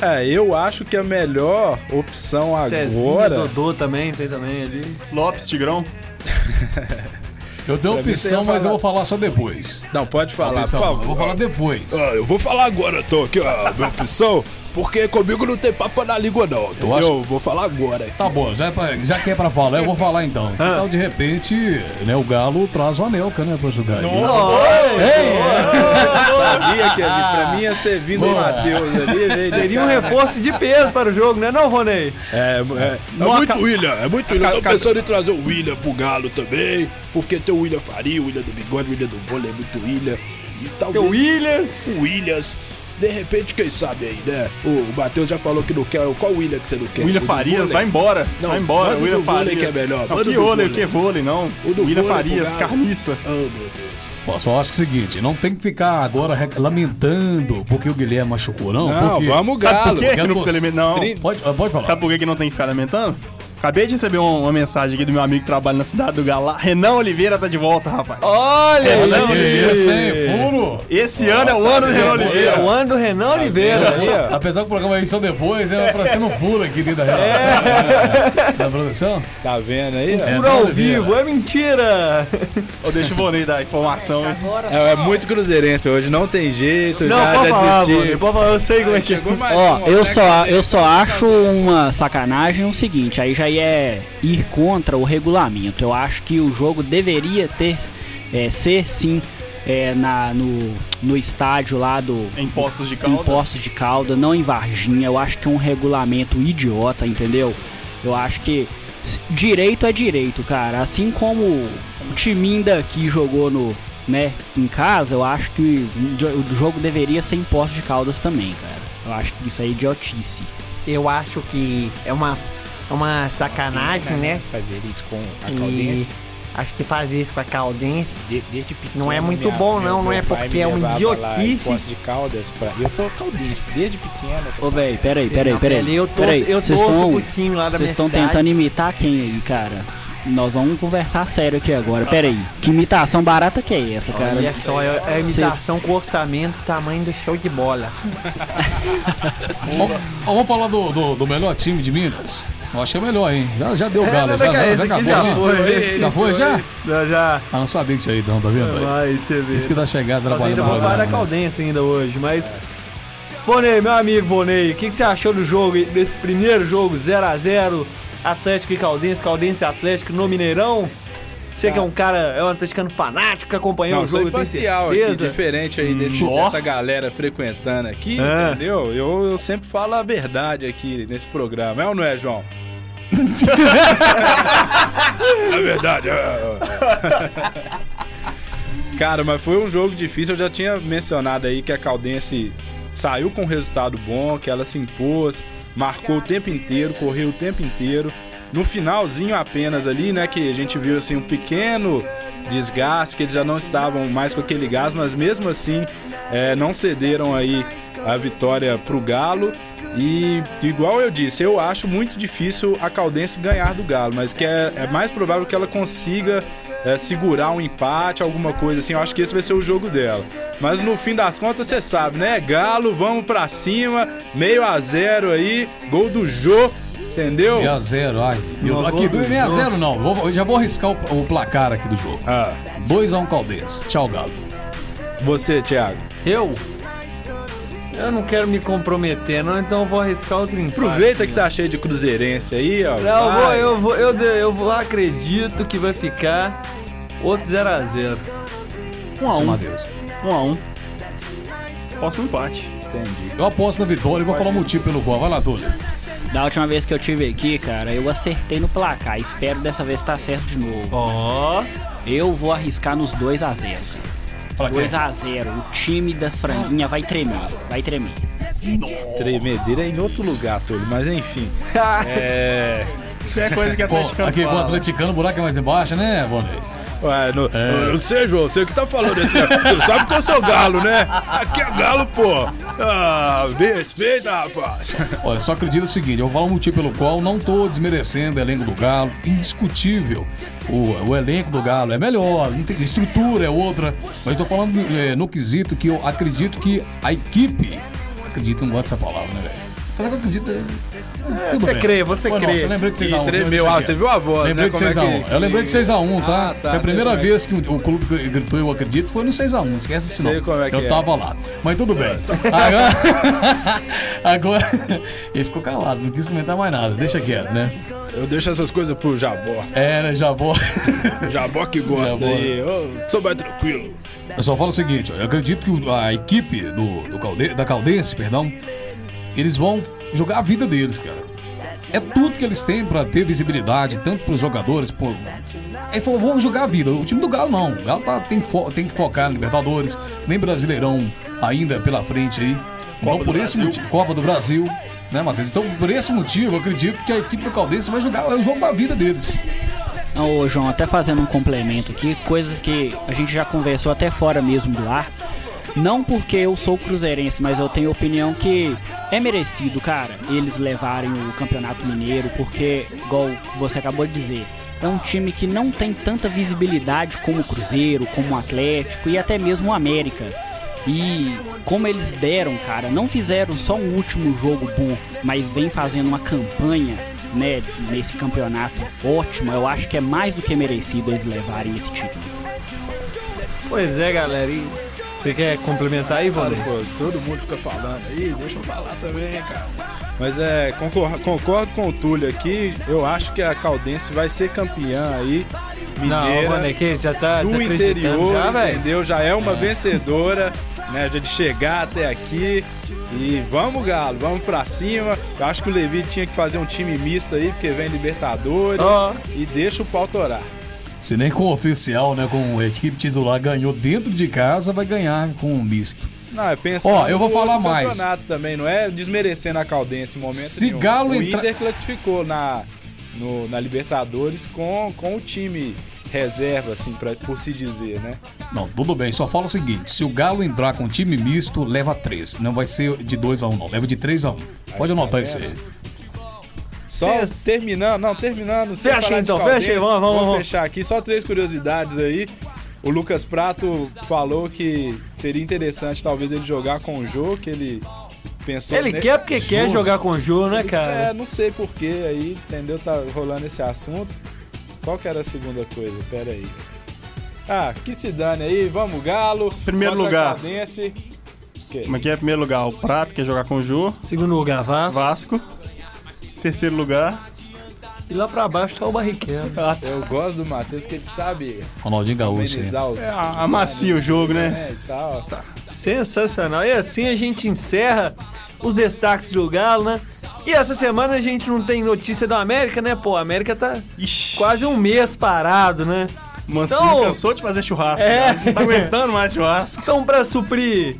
É, eu acho que a melhor opção Cezinha, agora. Dodô também, tem também ali. Lopes, Tigrão. Eu mim, você opção, mas eu falar. vou falar só depois. Não, pode falar, por Opção, favor. eu vou falar depois. Ah, eu vou falar agora, tô aqui, ó, a minha opção, porque comigo não tem papo na língua, não, entendeu? acho- Vou falar agora. Tá bom, já, é pra- já que é pra falar, eu vou falar então. Então, de repente, né, o Galo traz o Anelka, né, pra jogar. aí. Sabia que ali, pra mim ia ser vindo. Matheus ali, veio de Seria um reforço de peso para o jogo, né não, Ronei? É, é, É muito William, é muito William. Eu tô pensando em trazer o William pro Galo também, porque tem o William Faria, o William do Bigode, o William do Vôlei, é muito William. E talvez Tem o Williams. o Williams. De repente, quem sabe aí, né? O Matheus já falou que não quer. Qual William que você não quer? William O Farias, vai embora. Não, vai embora. manda o William do Farias. que é melhor, Não, que vôlei, que vôlei, não. O do William Farias, carniça. Oh, meu Deus. Pô, só acho que é o seguinte, não tem que ficar agora lamentando porque o Guilherme machucou, não. Não, porque... vamos Sabe Galo. por quê porque que não precisa? Não. Pode, pode falar. Sabe por que, que não tem que ficar lamentando? Acabei de receber um- uma mensagem aqui do meu amigo que trabalha na cidade do Galo. lá. Renan Oliveira tá de volta, rapaz. Olha É, aí. não, Que isso, hein? Furo! Esse ano é o ano do Renan É Oliveira. o ano do Renan Oliveira. Apesar- Apesar que o programa é só depois, é pra ser no pulo aqui dentro da relação. né? Da produção. Tá vendo aí? ó? É, Por ao Oliveira. vivo, é mentira. Ô, deixa o Vonei dar a informação, hein? É, é muito cruzeirense hoje, não tem jeito, Não, já, pode já falar, desisti. Bonnie, pode falar, eu sei como é que é. Chegou mais Ó, um, eu né, só, eu só acho uma sacanagem o seguinte, aí já é ir contra o regulamento. Eu acho que o jogo deveria ter é, ser sim é, na, no, no estádio lá do. Em Poços de Em Caldas. Poços de Calda, não em Varginha. Eu acho que é um regulamento idiota, entendeu? Eu acho que direito é direito, cara. Assim como o timinho daqui jogou no, né, em casa, eu acho que o jo- o jogo deveria ser em Poços de Caldas também, cara. Eu acho que isso é idiotice. Eu acho que é uma, uma sacanagem, né? Fazer isso com a E Caldense. acho que fazer isso com a Caldense De- desde pequeno. Não é muito minha- bom, meu- não, não é porque é lá em idiotice. Poços de Caldas pra... Eu sou caldense, desde pequeno. Ô, velho, peraí, peraí, Não, peraí. eu tô, peraí. eu Vocês estão pro time lá da Vocês estão tentando imitar quem aí, cara? Nós vamos conversar sério aqui agora. Pera aí. Que imitação barata que é essa, cara? Olha só, é, é imitação com orçamento tamanho do show de bola. Vamos, vamos falar do, do, do melhor time de Minas? Eu achei melhor, hein? Já, já deu galo, não, já, já, esse já acabou, já né? foi, Já foi, já? Já, já. Ah, não sabia que tinha ido, não, tá vendo? Vai, você vê. Isso que dá chegada trabalhando ainda vamos falar da programa. Caldense ainda hoje, mas... Vonei, meu amigo Vonei, o que, que você achou do jogo, desse primeiro jogo 0x0, Atlético e Caldense, Caldense e Atlético no Mineirão? Você que é um cara, é um atleticano fanático, que acompanhou Não, o jogo, tem imparcial aqui, certeza? diferente aí desse, Hum. dessa galera frequentando aqui, É. entendeu? Eu, eu sempre falo a verdade aqui nesse programa, é ou não é, João? É verdade. é, Cara, mas foi um jogo difícil. Eu já tinha mencionado aí que a Caldense saiu com um resultado bom, que ela se impôs, marcou o tempo inteiro, correu o tempo inteiro. No finalzinho apenas ali, né, que a gente viu assim um pequeno desgaste, que eles já não estavam mais com aquele gás, mas mesmo assim é, não cederam aí a vitória pro Galo. E igual eu disse, eu acho muito difícil a Caldense ganhar do Galo, mas que é, é mais provável que ela consiga é, segurar um empate, alguma coisa assim. Eu acho que esse vai ser o jogo dela. Mas no fim das contas, você sabe, né? Galo, vamos pra cima, meio a zero aí, gol do Jô, entendeu? 6x0, ai. Eu, aqui, gol do 6x0 não. Vou- eu já vou arriscar o, o placar aqui do jogo. Ah, 2x1 Caldense. Tchau, Galo. você, Thiago. Eu? Eu não quero me comprometer, não, então eu vou arriscar outro empate. Aproveita que tá cheio de cruzeirense aí, ó. Não, eu vou, eu vou, eu, eu vou, acredito que vai ficar outro 0x0. Um a um. Deus. Um a um. Posso um empate. Entendi. Eu aposto na vitória e vou falar o motivo pelo qual. Vai lá, Túlio. Da última vez que eu tive aqui, cara, eu acertei no placar. Espero dessa vez estar certo de novo. Ó. Eu vou arriscar nos 2 a 0 Fala quem? 2 a 0 O time das franguinhas vai tremer. Vai tremer. Tremedeira é em outro lugar, Túlio, mas enfim. É. Isso é coisa que Pô, atleticano aqui com o fala. atleticano, o buraco é mais embaixo, né, Bonei? Ué, no, Eu não sei, João, você que tá falando assim. Você sabe que eu sou galo, né? Aqui é galo, pô. Ah, me respeita, rapaz. Olha, só acredito o seguinte, eu vou falar um motivo pelo qual não tô desmerecendo o elenco do Galo, indiscutível. O, o elenco do Galo é melhor, não estrutura é outra, mas eu tô falando é, no quesito que eu acredito que a equipe, acredito, não gosto dessa palavra, né, velho? É que eu acredito. é, tudo você bem. crê, você Foi crê. nossa, eu lembrei de 6x1. E tremeu, ah, você viu a voz, Lembrei né? de Como é 6x1. que- Eu lembrei de 6x1, tá? Ah, tá, Foi a primeira como é vez que o, clube gritou, eu acredito, foi no 6x1. Não esquece isso, não. Sei como é que eu é. tava lá. Mas tudo bem. Agora. Agora. Ele ficou calado, não quis comentar mais nada. Deixa quieto, né? Eu deixo essas coisas pro Jabó. É, né? Vou. Jabó que gosta Jabó. aí. Eu sou mais tranquilo. Eu só falo o seguinte, eu acredito que a equipe do, do Calde- da Caldense, perdão, eles vão jogar a vida deles, cara. É tudo que eles têm pra ter visibilidade, tanto pros jogadores, por. Eles falou, vamos jogar a vida. O time do Galo não. O Galo tá- tem, fo- tem que focar na Libertadores, nem Brasileirão ainda pela frente aí. Então, por esse motivo, Copa do Brasil, né, Matheus? Então, por esse motivo, eu acredito que a equipe do Caldense vai jogar é o jogo da vida deles. Não, ô João, até fazendo um complemento aqui, coisas que a gente já conversou até fora mesmo do ar. Não porque eu sou cruzeirense, mas eu tenho opinião que é merecido, cara, eles levarem o Campeonato Mineiro, porque, igual você acabou de dizer, é um time que não tem tanta visibilidade como o Cruzeiro, como o Atlético e até mesmo o América. E como eles deram, cara, não fizeram só um último jogo bom, mas vem fazendo uma campanha, né, nesse campeonato ótima, eu acho que é mais do que merecido eles levarem esse título. Pois é, galera. E Você quer complementar aí, Wander? pô, todo mundo fica falando aí, deixa eu falar também, cara. Mas é, concor- concordo com o Túlio aqui. Eu acho que a Caldense vai ser campeã aí. Não, Mineira. mano, é que já tá do interior, já, velho. entendeu? Já é uma vencedora, né? Já de chegar até aqui. E vamos, Galo, vamos pra cima. Eu acho que o Levi tinha que fazer um time misto aí, porque vem Libertadores. Ó. E deixa o pau torar. Se nem com o oficial, né? Com a equipe titular ganhou dentro de casa, vai ganhar com o misto. Não, é pensando Ó, eu vou falar mais. também, não é desmerecendo a Caldense em momento Se nenhum. Galo o entra- Inter classificou na, no- na Libertadores com, com o time reserva, assim, pra, por se dizer, né? Não, tudo bem, só fala o seguinte: se o Galo entrar com time misto, leva 3. Não vai ser de 2 a 1 não, leva de 3 a 1 Pode anotar isso aí. Só terminando, não, terminando. Fecha então, Caldense, fecha aí, vamos, vamos, Vou vamos. fechar aqui, só três curiosidades aí. O Lucas Prato falou que seria interessante talvez ele jogar com o Jô, que ele pensou... Ele ne- quer porque quer Jô. jogar com o Jô, né, É, cara? não sei porquê aí, entendeu? Tá rolando esse assunto. Qual que era a segunda coisa? Pera aí. Ah, que se dane aí, vamos Galo. Primeiro lugar. Como é que é? Primeiro lugar, o Prato, quer jogar com o Jô. Segundo lugar, Vasco. Vasco. Terceiro lugar. E lá pra baixo tá o Barrichello. Eu gosto do Matheus, que ele sabe Ronaldinho Gaúcho. os... É, amacia o jogo, né? É, e tal. Sensacional. E assim a gente encerra os destaques do Galo, né? E essa semana a gente não tem notícia do América, né? Pô, a América tá Ixi, quase um mês parado, né? Mancinho Então- cansou de fazer churrasco. É. já. Não tá aguentando mais churrasco. Então, pra suprir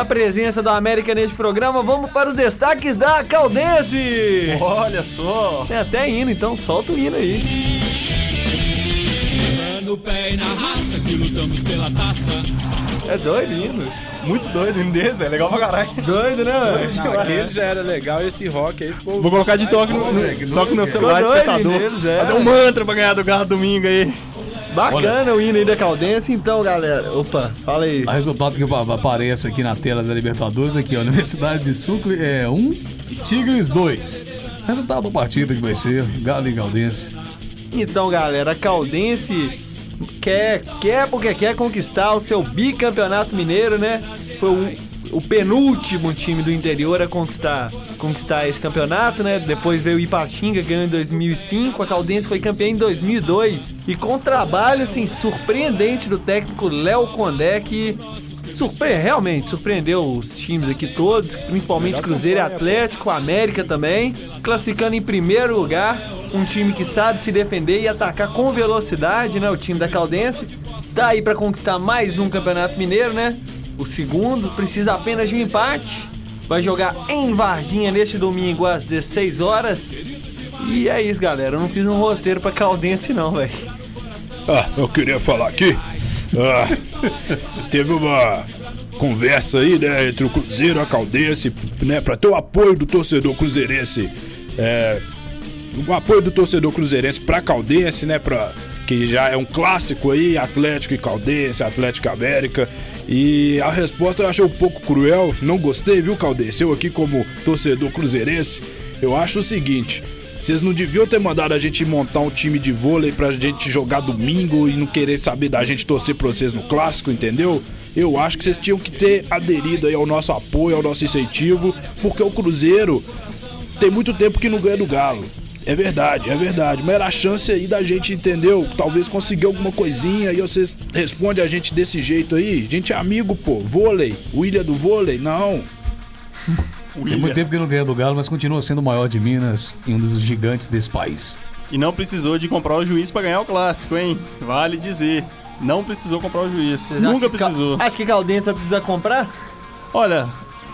a presença do América neste programa, vamos para os destaques da Caldense! Olha só. Tem até hino, então solta o hino aí. No pé e na raça que lutamos pela taça. É doido hino. Muito doido o hino desse, velho. Legal pra caralho. Doido, né? velho? Aquele já era legal, esse rock aí ficou... Vou colocar de toque no, no, toque no meu celular, despertador. deles, é. Fazer um mantra pra ganhar do Galo domingo aí. Bacana o hino aí da Caldense, então, galera. Opa, fala aí. O resultado que ap- aparece aqui na tela da Libertadores, aqui, ó, Universidade de Sucre é 1 e Tigres 2. Resultado da partida que vai ser Galo e Galdense. Então, galera, a Caldense quer, quer porque quer conquistar o seu bicampeonato mineiro, né? Foi o, o penúltimo time do interior a conquistar, conquistar esse campeonato, né? Depois veio o Ipatinga, ganhou em 2005, a Caldense foi campeã em 2002. E com trabalho, assim, surpreendente do técnico Léo Condé, que surpre realmente surpreendeu os times aqui todos, principalmente Cruzeiro e Atlético, América também, classificando em primeiro lugar, um time que sabe se defender e atacar com velocidade, né, o time da Caldense. Tá aí pra conquistar mais um Campeonato Mineiro, né? O segundo precisa apenas de um empate. Vai jogar em Varginha neste domingo às 16 horas. E é isso, galera. Eu não fiz um roteiro pra Caldense não, velho. Ah, eu queria falar aqui. Ah, teve uma conversa aí, né, entre o Cruzeiro e a Caldense, né, pra ter o apoio do torcedor cruzeirense. É, o apoio do torcedor cruzeirense pra Caldense, né, pra, que já é um clássico aí, Atlético e Caldense, Atlético América. E a resposta eu achei um pouco cruel, não gostei, viu, Caldense? Eu aqui como torcedor cruzeirense, eu acho o seguinte, vocês não deviam ter mandado a gente montar um time de vôlei pra gente jogar domingo e não querer saber da gente torcer pra vocês no clássico, entendeu? Eu acho que vocês tinham que ter aderido aí ao nosso apoio, ao nosso incentivo, porque o Cruzeiro tem muito tempo que não ganha do Galo. É verdade, é verdade. Mas era a chance aí da gente, entendeu? Talvez conseguir alguma coisinha e vocês respondem a gente desse jeito aí. Gente é amigo, pô. Vôlei. O Ilha do Vôlei? Não. Tem muito tempo que não ganha do Galo, mas continua sendo o maior de Minas e um dos gigantes desse país. E não precisou de comprar o juiz pra ganhar o clássico, hein? Vale dizer. Não precisou comprar o juiz. Vocês Nunca precisou. Acho que Caldense vai precisar comprar? Olha,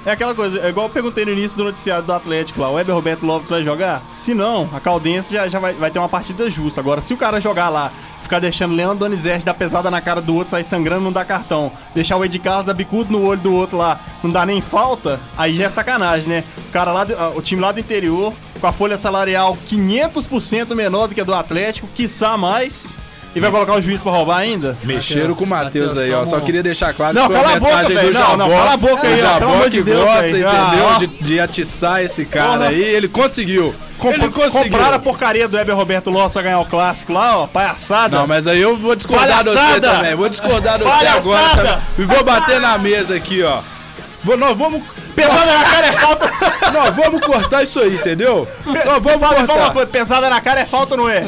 é aquela coisa, é igual eu perguntei no início do noticiário do Atlético lá, o Weber Roberto Lopes vai jogar? Se não, a Caldense já, já vai, vai ter uma partida justa. Agora, se o cara jogar lá, ficar deixando Leandro Donizete dar pesada na cara do outro, sair sangrando, não dá cartão, deixar o Ed Carlos dar bicudo no olho do outro lá, não dá nem falta, aí já é sacanagem, né? O cara lá, ah, o time lá do interior, com a folha salarial 500% menor do que a do Atlético, quiçá mais, E vai colocar o juiz pra roubar ainda? Mexeram com o Matheus aí, ó. Só queria deixar claro Não, que foi a boca, mensagem velho. do Não, Jabó. não, cala a boca aí, O ó, Jabó pelo amor de que Deus, gosta, velho. entendeu? Ah, de, de atiçar esse cara Porra. aí. Ele conseguiu. ele conseguiu. Compraram a porcaria do Heber Roberto Lopes pra ganhar o clássico lá, ó. Palhaçada. Não, mas aí eu vou discordar de você Palhaçada! também. Vou discordar de você Palhaçada! agora também. E vou bater na mesa aqui, ó. Vou, nós vamos. Pesada na cara é falta. Nós vamos cortar isso aí, entendeu? Nós vamos Fala, fala uma cortar. coisa, pesada na cara é falta, não é?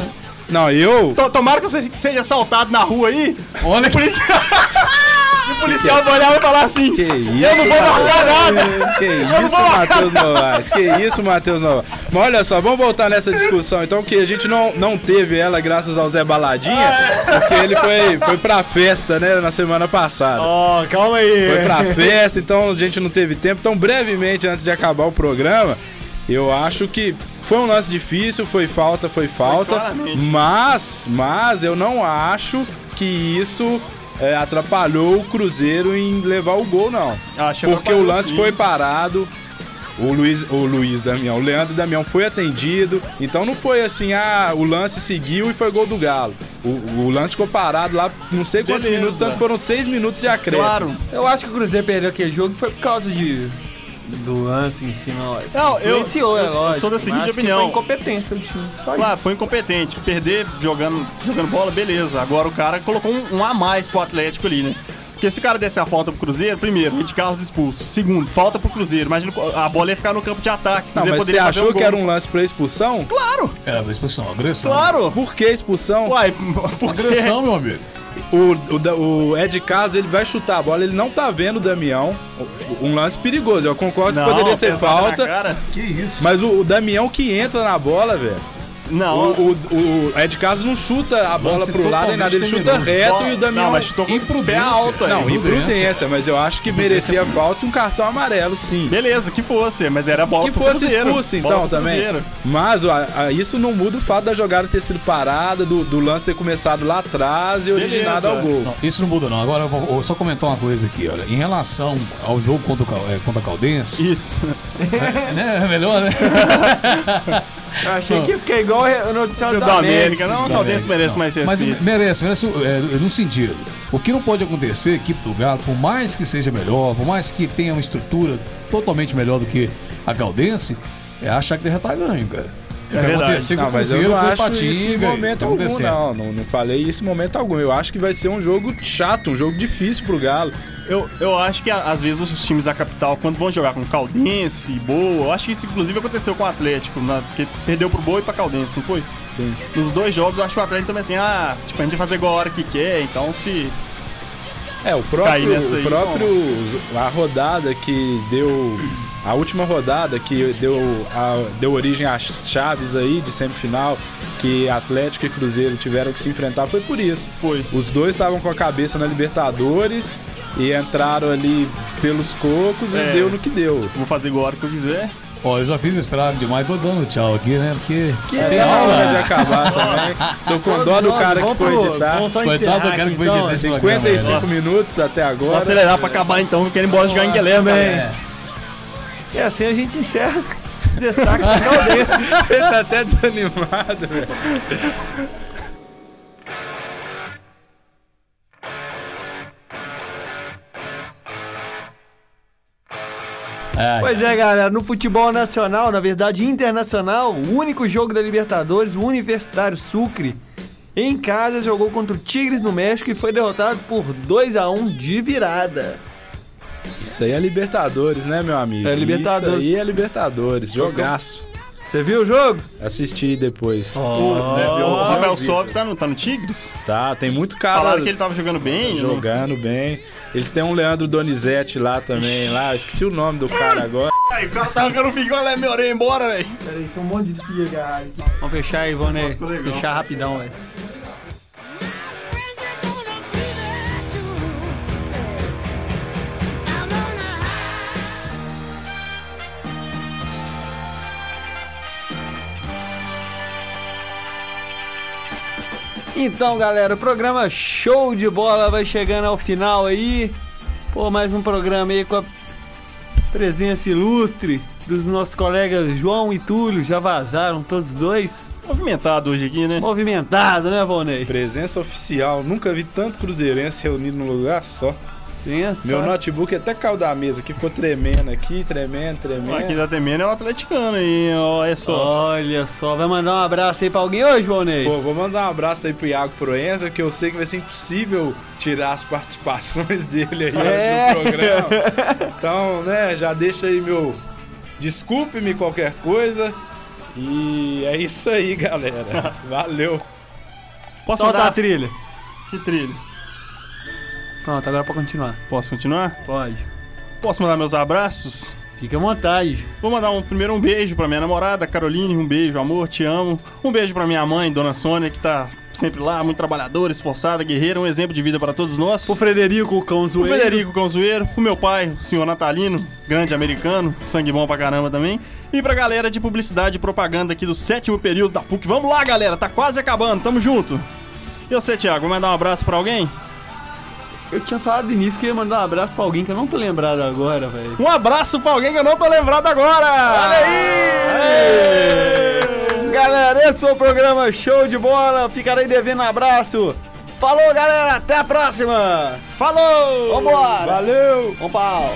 Não, eu. To- Tomara que você seja assaltado na rua aí. Olha E o policial, e o policial vai olhar e falar assim: Que isso, Eu não vou marcar nada. Que isso, Matheus Novaes. Que isso, Matheus Novaes. Mas olha só, vamos voltar nessa discussão então, que a gente não, não teve ela graças ao Zé Baladinha, porque ele foi, foi pra festa, né, na semana passada. Ó, calma aí. Foi pra festa, então a gente não teve tempo. Então, brevemente, antes de acabar o programa, eu acho que foi um lance difícil, foi falta, foi falta. claramente. mas, mas eu não acho que isso é, atrapalhou o Cruzeiro em levar o gol, não. Acho que Porque o lance sim. foi parado. O Luiz, o Luiz Damião, o Leandro Damião foi atendido. Então não foi assim, ah, o lance seguiu e foi gol do Galo. O, o lance ficou parado lá, não sei quantos Beleza. minutos, tanto foram seis minutos de acréscimo. Claro. Eu acho que o Cruzeiro perdeu aquele jogo foi por causa de. Do lance em si, não. Não, eu- eu- é eu lógico. sou da seguinte acho que opinião. Foi incompetência do time. Só isso. Claro, foi incompetente. Perder jogando, jogando bola, beleza. Agora o cara colocou um, um a mais pro Atlético ali, né? Porque se o cara desse a falta pro Cruzeiro, primeiro, Ed Carlos expulso. Segundo, falta pro Cruzeiro. Imagina, a bola ia ficar no campo de ataque. O Não, mas você achou um que era um lance pra expulsão? Claro, É, da expulsão, agressão. claro. Por que expulsão? Uai, por quê? Agressão, meu amigo. O, o, o Ed Carlos ele vai chutar a bola, ele não tá vendo o Damião. Um lance perigoso. Eu concordo Não, que poderia ser falta. cara. Que isso? Mas o, o Damião que entra na bola, velho. Não, O, o, o Ed Carlos não chuta a bola Lance pro lado nem nada, ele chuta reto e o Damião. Não, mas chutou com Imprudência. alto aí. Não, imprudência. imprudência, mas eu acho que merecia falta e um cartão amarelo, sim. Beleza, que fosse, mas era bola Que pro fosse Cruzeiro. expulso, então, também. Mas ó, a- isso não muda o fato da jogada ter sido parada, do, do lance ter começado lá atrás e originado Beleza. ao gol. Não, isso não muda não. Agora eu vou, vou só comentar uma coisa aqui, olha. Em relação ao jogo contra o, é, contra a Caldense, Isso. É, né, é melhor, né? Eu achei que ia ficar igual o noticiário Da da, América, América. não, Da Caldense América, merece não. mais Mas respeito. merece, merece é, no sentido. O que não pode acontecer, a equipe do Galo, por mais que seja melhor, por mais que tenha uma estrutura totalmente melhor do que a Caldense, é achar que já tá ganho, cara. É, que verdade. com Não, mas eu não acho isso em Patinga. e momento algum, não, não. Não falei isso em momento algum. Eu acho que vai ser um jogo chato, um jogo difícil pro Galo. Eu, eu acho que às vezes os times da capital, quando vão jogar com Caldense e Boa, eu acho que isso inclusive aconteceu com o Atlético, na, porque perdeu pro Boa e pra Caldense, não foi? Sim. Nos dois jogos eu acho que o Atlético também assim, ah, tipo, a gente vai fazer igual a hora que quer, então se. É, o Cair próprio, nessa aí, o próprio a rodada que deu a última rodada que deu a, deu origem às chaves aí de semifinal que Atlético e Cruzeiro tiveram que se enfrentar foi por isso. Foi. Os dois estavam com a cabeça na Libertadores e entraram ali pelos cocos É. e deu no que deu. Vou fazer igual a hora que eu quiser. Ó, eu já fiz estrago demais, tô dando tchau aqui, né? Porque. Tem hora de acabar também. Tô com dó do cara que foi editar. Coitado do cara que foi então. editar esse programa, 55 né? minutos até Vou agora. acelerar pra acabar então, eu quero ir embora jogar em Guilherme. É. E assim a gente encerra. Destaque da Caldense. Ele tá até desanimado, velho. Ai, Pois é, galera, no futebol nacional, na verdade internacional, o único jogo da Libertadores, o Universitário Sucre, em casa jogou contra o Tigres no México e foi derrotado por 2 a 1 de virada. Isso aí é Libertadores, né, meu amigo? É Libertadores. Isso aí é Libertadores. Jogaço. Você viu o jogo? Assisti depois. o Rafael Sobis tá no, tá no Tigres? Tá, tem muito cara Falaram que ele tava jogando bem. né? jogando bem. Eles têm um Leandro Donizete lá também. lá, eu esqueci o nome do cara agora. Ai, o cara tá jogando fico, olha minha orelha embora, velho. Peraí, tem um monte de aqui. Vamos fechar aí, né? legal. Fechar rapidão, velho. Então, galera, o programa Show de Bola vai chegando ao final aí. Pô, mais um programa aí com a presença ilustre dos nossos colegas João e Túlio já vazaram todos dois. Movimentado hoje aqui, né? Movimentado, né, Volney? Presença oficial. Nunca vi tanto cruzeirense reunido num lugar só. Sensacional. Meu notebook até caiu da mesa aqui, ficou tremendo aqui, tremendo, tremendo. Aqui da Temena é o atleticano aí, olha só. Olha só, vai mandar um abraço aí pra alguém hoje, Volney? Pô, vou mandar um abraço aí pro Iago Proenza, que eu sei que vai ser impossível tirar as participações dele aí É. hoje no programa. Então, né, já deixa aí meu. Desculpe-me qualquer coisa. E é isso aí, galera. Valeu. Posso Solta mandar? a trilha. Que trilha? Pronto, agora pra continuar. Posso continuar? Pode. Posso mandar meus abraços? Fica à vontade. Vou mandar um, primeiro um beijo pra minha namorada, Caroline, um beijo, amor, te amo. Um beijo pra minha mãe, Dona Sônia, que tá sempre lá, muito trabalhadora, esforçada, guerreira, um exemplo de vida para todos nós. O Frederico, o cão O. Federico Conzoeiro, o meu pai, o senhor Natalino, grande americano, sangue bom pra caramba também. E pra galera de publicidade e propaganda aqui do sétimo período da PUC. Vamos lá, galera, tá quase acabando, tamo junto. E você, Thiago, vai mandar um abraço pra alguém? Eu tinha falado no início que eu ia mandar um abraço pra alguém que eu não tô lembrado agora, velho. Um abraço pra alguém que eu não tô lembrado agora! Olha aí! Galera, esse foi o programa Show de Bola. Ficarei devendo um abraço. Falou, galera. Até a próxima. Falou! Vambora. Valeu! Vamos pau.